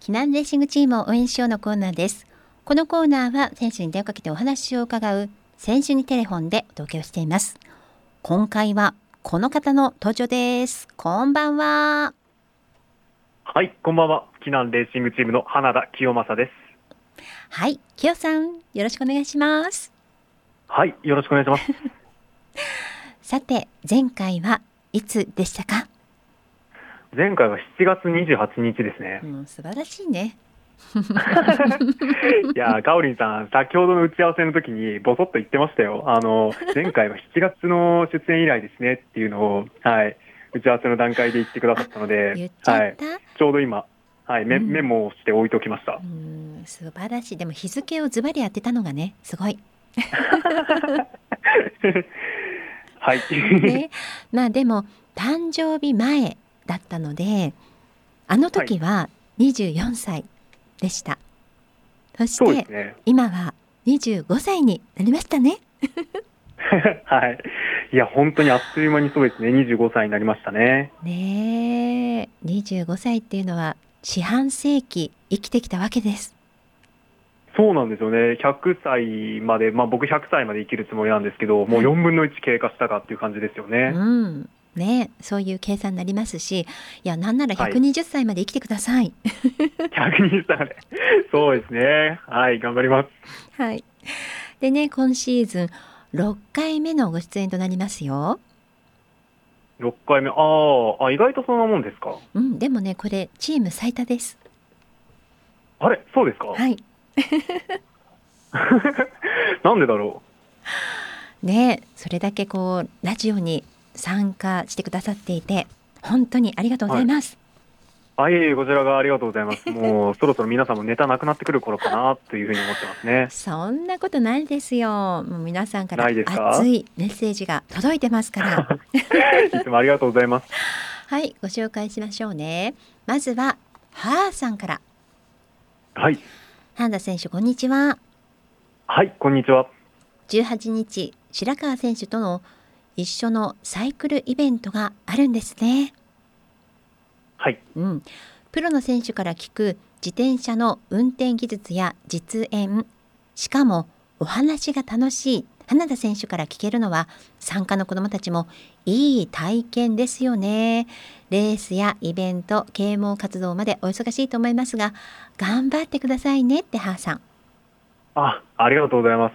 避難レーシングチームを応援しようのコーナーですこのコーナーは選手に電話かけてお話を伺う選手にテレフォンでお届けをしています今回はこの方の登場ですこんばんははい、こんばんは。避難レーシングチームの花田清正です。はい清さんよろしくお願いしますはい、よろしくお願いします。さて前回はいつでしたか？前回は7月28日ですね。もう素晴らしいね いやー、かおりんさん、先ほどの打ち合わせの時にボソッと言ってましたよ。あの、前回は7月の出演以来ですねっていうのを、はい、打ち合わせの段階で言ってくださったので、ちゃはい、ちょうど今、はい、メうんメモをして置いておきましたう。ん素晴らしいでも日付をズバリ当てたのがねすごい はい。ね、まあでも誕生日前だったのであの時は24歳でした、そしてそうですね。今は25歳になりましたね はい。いや、本当にあっという間にそうですね。25歳になりましたね。ねえ25歳っていうのは四半世紀生きてきたわけですそうなんですよね。100歳まで、まあ僕100歳まで生きるつもりなんですけど、もう4分の1経過したかっていう感じですよね。うんねそういう計算になりますしいやなんならはい120歳まで生きてください 120歳まで。そうですね。はい、頑張ります。はい、でね今シーズン6回目のご出演となりますよ6回目。あーあ、意外とそんなもんですか？うん、でもねこれチーム最多です。あれそうですか、はい。なんでだろねそれだけこうラジオに参加してくださっていて本当にありがとうございます。う。あ、いえいえ、こちらがありがとうございます。もう、そろそろ皆さんもネタなくなってくる頃かな、というふうに思ってますね。そんなことないですよ。もう皆さんから熱いメッセージが届いてますから。いつもありがとうございます。はい、ご紹介しましょうね。まずはハーさんから。はい。半田選手こんにちは。はい、こんにちは。18日白川選手との一緒のサイクルイベントがあるんですね。はい。うん、プロの選手から聞く自転車の運転技術や実演しかもお話が楽しい花田選手から聞けるのは参加の子どもたちもいい体験ですよねレースやイベント啓蒙活動までお忙しいと思いますが頑張ってくださいねってハーさんあ、ありがとうございます。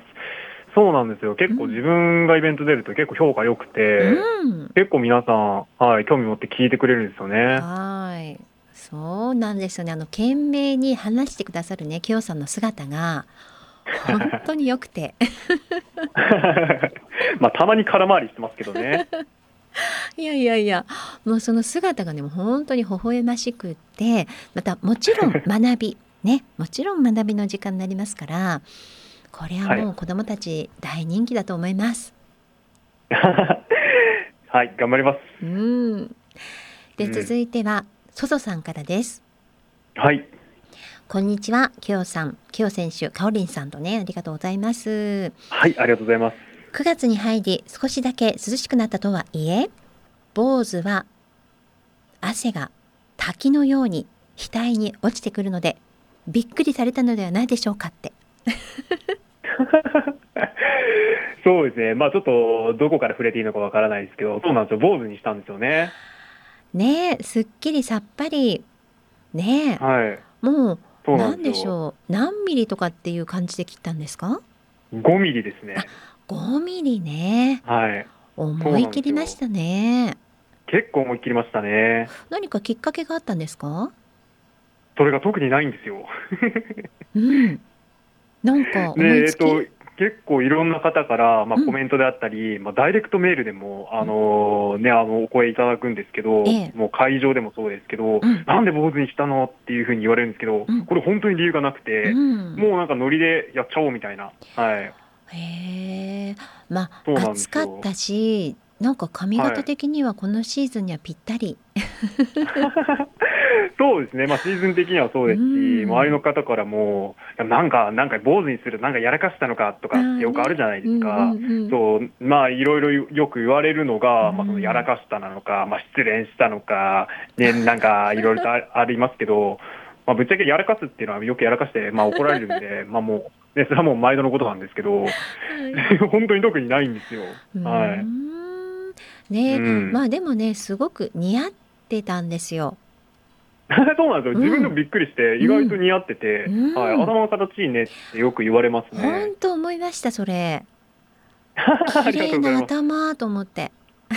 そうなんですよ。結構自分がイベント出ると結構評価良くて、うん結構皆さん、はい、興味持って聞いてくれるんですよね。はいそうなんですよねあの懸命に話してくださるね清さんの姿が本当に良くて まあ、たまに空回りしてますけどね。いやいやいやもうその姿がねもう本当に微笑ましくってまたもちろん学びねもちろん学びの時間になりますからこれはもう子どもたち大人気だと思います。はい、頑張ります。うんでうん続いてはソソさんからです。はい。こんにちは、きよさん、きよ選手、かおりんさんとね、ありがとうございます。はい、ありがとうございます。9月に入り少しだけ涼しくなったとはいえ坊主は汗が滝のように額に落ちてくるのでびっくりされたのではないでしょうかって そうですね。まあ、ちょっと、どこから触れていいのかわからないですけど、そうなんですよ。坊主にしたんですよね。ねえすっきりさっぱりねはい。えもうそうな何でしんですよ。ょう何ミリとかっていう感じで切ったんですか？5ミリですね。5ミリねはい。思い切りましたね結構思いっきりましたね。何かきっかけがあったんですか？それが特にないんですよ。うんなんか思で、いつき、えっと、結構いろんな方から、まあ、うん。コメントであったり、まあ、ダイレクトメールでも、あのね、あの、お声いただくんですけど、ええ。もう会場でもそうですけど、うん。なんで坊主にしたのっていうふうに言われるんですけど、うん。これ本当に理由がなくて、うん。もうなんかノリでやっちゃおうみたいな。はい。へえ。まあ暑かったしなんか髪型的にはこのシーズンにはぴったり、そうですね、まあ、シーズン的にはそうですし、うん。周りの方からも、なんか、なんか坊主にする、なんかやらかしたのかとかってよくあるじゃないですか。うんうんうんそう、まあ、いろいろよく言われるのが、まあ、そうんのやらかしたなのか、まあ、失恋したのか、ね、なんか、いろいろとあ ありますけど、まあ、ぶっちゃけやらかすっていうのはよくやらかして、まあ、怒られるんで、まあもう、ね、それはもう毎度のことなんですけど、本当に特にないんですよ。はい。んね、うん。まあでもねすごく似合ってたんですよ。そうなんですよ。自分でもびっくりして、意外と似合ってて、うんはい、頭の形いいねってよく言われますね本。当思いましたそれ。あ綺麗な。頭と思って。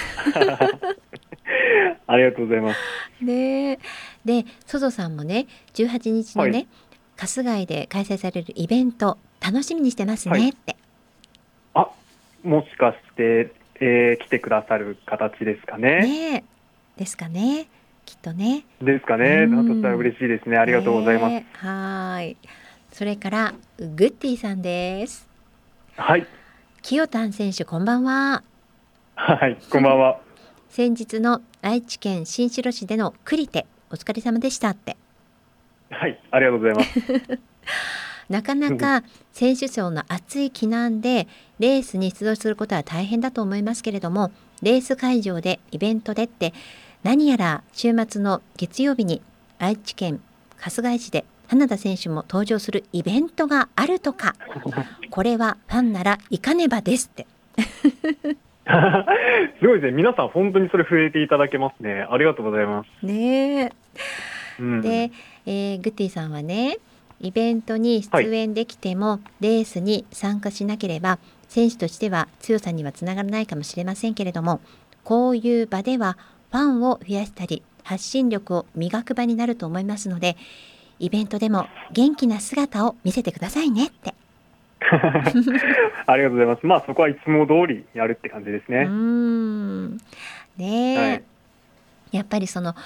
ありがとうございます。ねでソゾさんもね18日のね、はい春日井で開催されるイベント楽しみにしてますはいねって。あ、もしかして、えー来てくださる形ですかね。ねですかねきっとね。ですかね。うんだとしたら嬉しいですね。ありがとうございます。ねはーい。それからグッティさんです。はい。清丹選手こんばんは。はい。こんばんは。先日の愛知県新城市でのクリテお疲れ様でしたって。はい。ありがとうございます。なかなか選手層の厚い避難でレースに出場することは大変だと思いますけれどもレース会場でイベントでって何やら週末の月曜日に愛知県春日井市で花田選手も登場するイベントがあるとか これはファンなら行かねばですって すごいですね。皆さん本当にそれ触れていただけますね。ありがとうございます。ねえうん、で、えーグッティさんはねイベントに出演できても、レースに参加しなければ選手としては強さにはつながらないかもしれませんけれどもこういう場ではファンを増やしたり発信力を磨く場になると思いますのでイベントでも元気な姿を見せてくださいねって。ありがとうございます。まあそこはいつも通りやるって感じですね。んねえ、はいやっぱりそのフ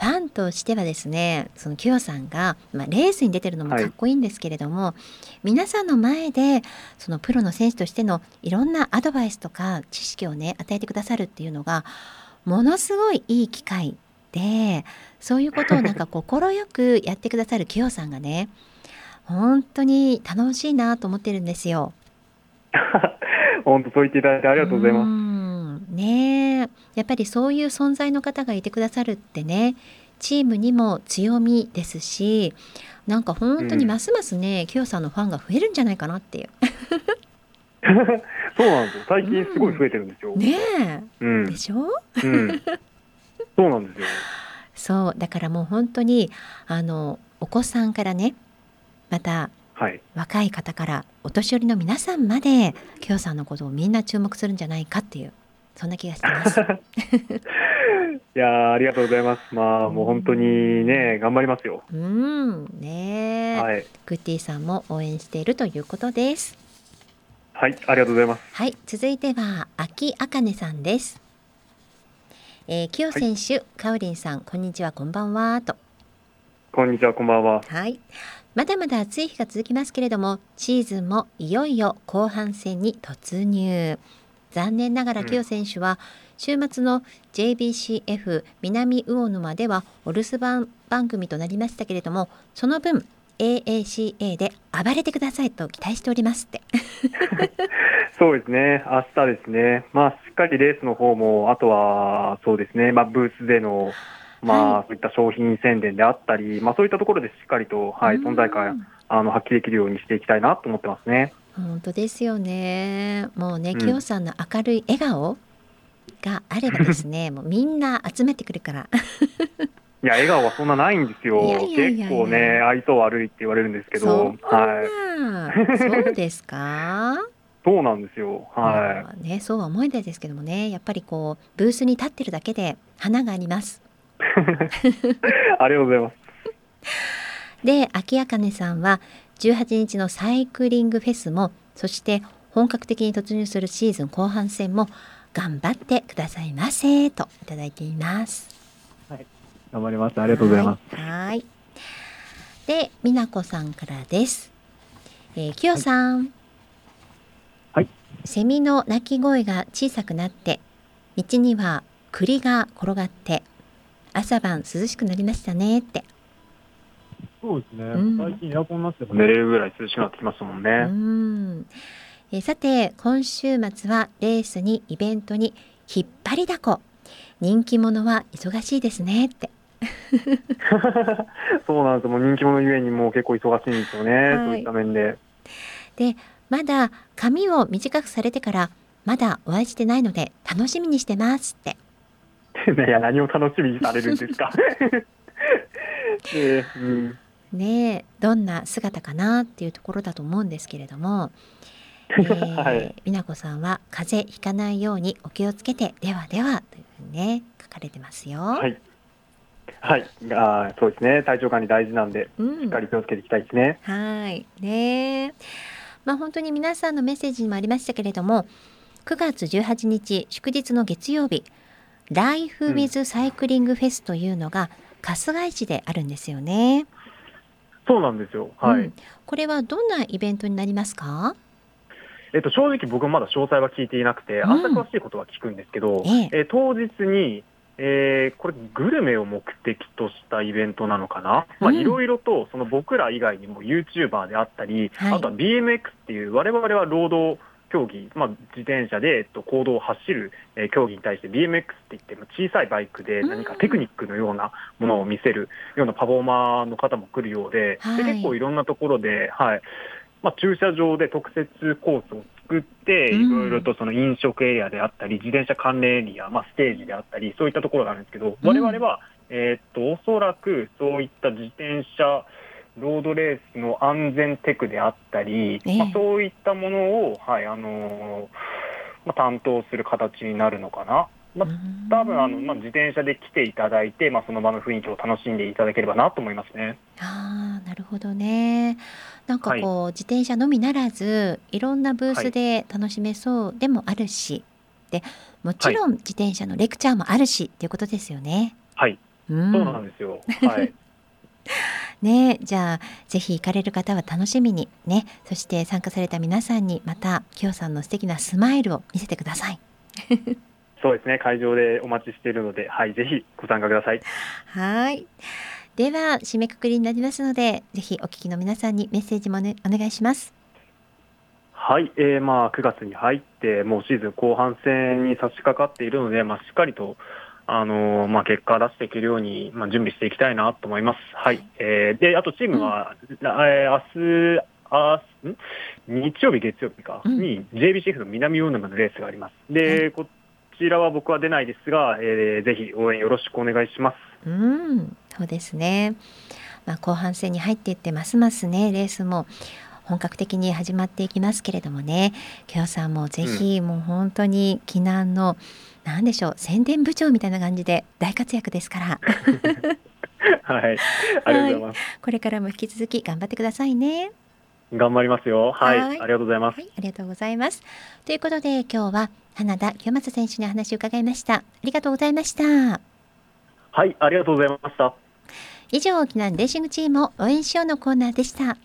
ァンとしてはですねそのキヨさんが、まあ、レースに出てるのもかっこいいんですけれども、皆さんの前でそのプロの選手としてのいろんなアドバイスとか知識をね与えてくださるっていうのがものすごいいい機会でそういうことをなんか 快くやってくださるキヨさんがね本当に楽しいなと思ってるんですよ。本当そう言っていただいてありがとうございます。す。ねえやっぱりそういう存在の方がいてくださるってねチームにも強みですしなんか本当にますますね、キヨさんのファンが増えるんじゃないかなっていう。そうなんですよ。最近すごい増えてるんですよ。ねうんえで。しょ？うん。そうなんですよ。そうだからもう本当にあのお子さんからねまたはい。若い方からお年寄りの皆さんまでキヨさんのことをみんな注目するんじゃないかっていうそんな気がしてます。いやーありがとうございます。まあもう本当にね頑張りますよ。うんねえ、はい。グッティさんも応援しているということです。はい。ありがとうございます。はい、続いては秋あかねさんです。えー、清選手、かおりんさん、こんにちは、こんばんはと。こんにちは。こんばんは。はい。まだまだ暑い日が続きますけれども、シーズンもいよいよ後半戦に突入。残念ながらうん清選手は、週末の JBCF 南魚沼ではお留守番番組となりましたけれども、その分 AACA で暴れてくださいと期待しておりますって。そうですね。明日ですね。まあしっかりレースの方もあとはそうですね。まあブースでのまあ、はいそういった商品宣伝であったり、まあそういったところでしっかりとはい存在う感んあの発揮できるようにしていきたいなと思ってますね。本当ですよね。もうね、うんきよさんの明るい笑顔があればですね、もうみんな集めてくるから。いや笑顔はそんなないんですよ。いやいやいや結構ね愛想悪いって言われるんですけそど、んはい。な、そうですか？そうなんですよ。はまあね、そうは思えないですけどもね、やっぱりこうブースに立ってるだけで花があります。い。ありがとうございます。で、秋あかねさんは18日のサイクリングフェスも、そして本格的に突入するシーズン後半戦も頑張ってくださいませといただいています。頑張ります。ありがとうございます。はい。はいで、美奈子さんからです。えー、きよさん。はい。セミの鳴き声が小さくなって、道には栗が転がって、朝晩涼しくなりましたねって。そうですねうん最近エアコンなしでも寝れるぐらい涼しくなってきましたもんうね。ん。えーさて、今週末はレースにイベントに引っ張りだこ。人気者は忙しいですねって。そうなんですもう人気者ゆえにもう結構忙しいんですよね、はいそういった面で。でまだ髪を短くされてからまだお会いしてないので楽しみにしてますって いや、何を楽しみにされるんですか。えーうん、ねえどんな姿かなっていうところだと思うんですけれども、えーはい美奈子さんは風邪ひかないようにお気をつけてではではというふうにね書かれてますよ。はい。はい。あーそうですね。体調管理大事なんで、うんしっかり気をつけていきたいですね。はいねえまあ本当に皆さんのメッセージにもありましたけれども9月18日祝日の月曜日ライフ・ウィズ・サイクリング・フェスというのが春日井市であるんですよね。そうなんですよ。はい。うんこれはどんなイベントになりますか？えっと、正直僕もまだ詳細は聞いていなくて、うんあんた詳しいことは聞くんですけど、えええー当日に、えーこれグルメを目的としたイベントなのかな、まあ、うんいろいろとその僕ら以外にも YouTuber であったり、はい。あとは BMX っていう我々はロード競技、まあ、自転車で、えっと、公道を走る、えー競技に対して BMX って言ってまあ小さいバイクで何かテクニックのようなものを見せるようなパフォーマーの方も来るようで,、はい。で結構いろんなところで、はいまあ、駐車場で特設コースを作って、うんいろいろとその飲食エリアであったり、自転車関連エリア、まあ、ステージであったり、そういったところがあるんですけど、うん我々は、えーっと、おそらくそういった自転車、ロードレースの安全テクであったり、ええまあ、そういったものを、はい、あのーまあ、担当する形になるのかな。まあ多分あの、まあ、自転車で来ていただいて、まあ、その場の雰囲気を楽しんでいただければなと思いますね。なるほどね。なんかこう、自転車のみならずいろんなブースで楽しめそうでもあるし、でもちろん自転車のレクチャーもあるしっていうことですよね。はい、うん、そうなんですよ。はい。ねじゃあぜひ行かれる方は楽しみにねそして参加された皆さんにまたきよさんの素敵なスマイルを見せてください。そうですね、会場でお待ちしているので、はい、ぜひご参加ください。はい。では締めくくりになりますのでぜひお聞きの皆さんにメッセージも、ね、お願いします。はい、えー、まあ9月に入って、もうシーズン後半戦に差し掛かっているので、まあ、しっかりと、あのーまあ、結果出していけるように、まあ、準備していきたいなと思います。はい、えー、で、あとチームは、らえー明日あん？日曜日、月曜日か、うんに JBCF の南魚沼のレースがあります。で、こちらは僕は出ないですが、えー、ぜひ応援よろしくお願いします。うん、そうですね。まあ、後半戦に入っていってますますねレースも本格的に始まっていきますけれどもねきょさんもぜひ、もう本当に避難のなんでしょう宣伝部長みたいな感じで大活躍ですから はい、ありがとうございます。これからも引き続き頑張ってくださいね。頑張りますよ。はい、はいありがとうございます。はい、ありがとうございます。ということで今日は花田清正選手にお話を伺いました。ありがとうございました。はい、ありがとうございました。以上、沖縄レーシングチームを応援しようのコーナーでした。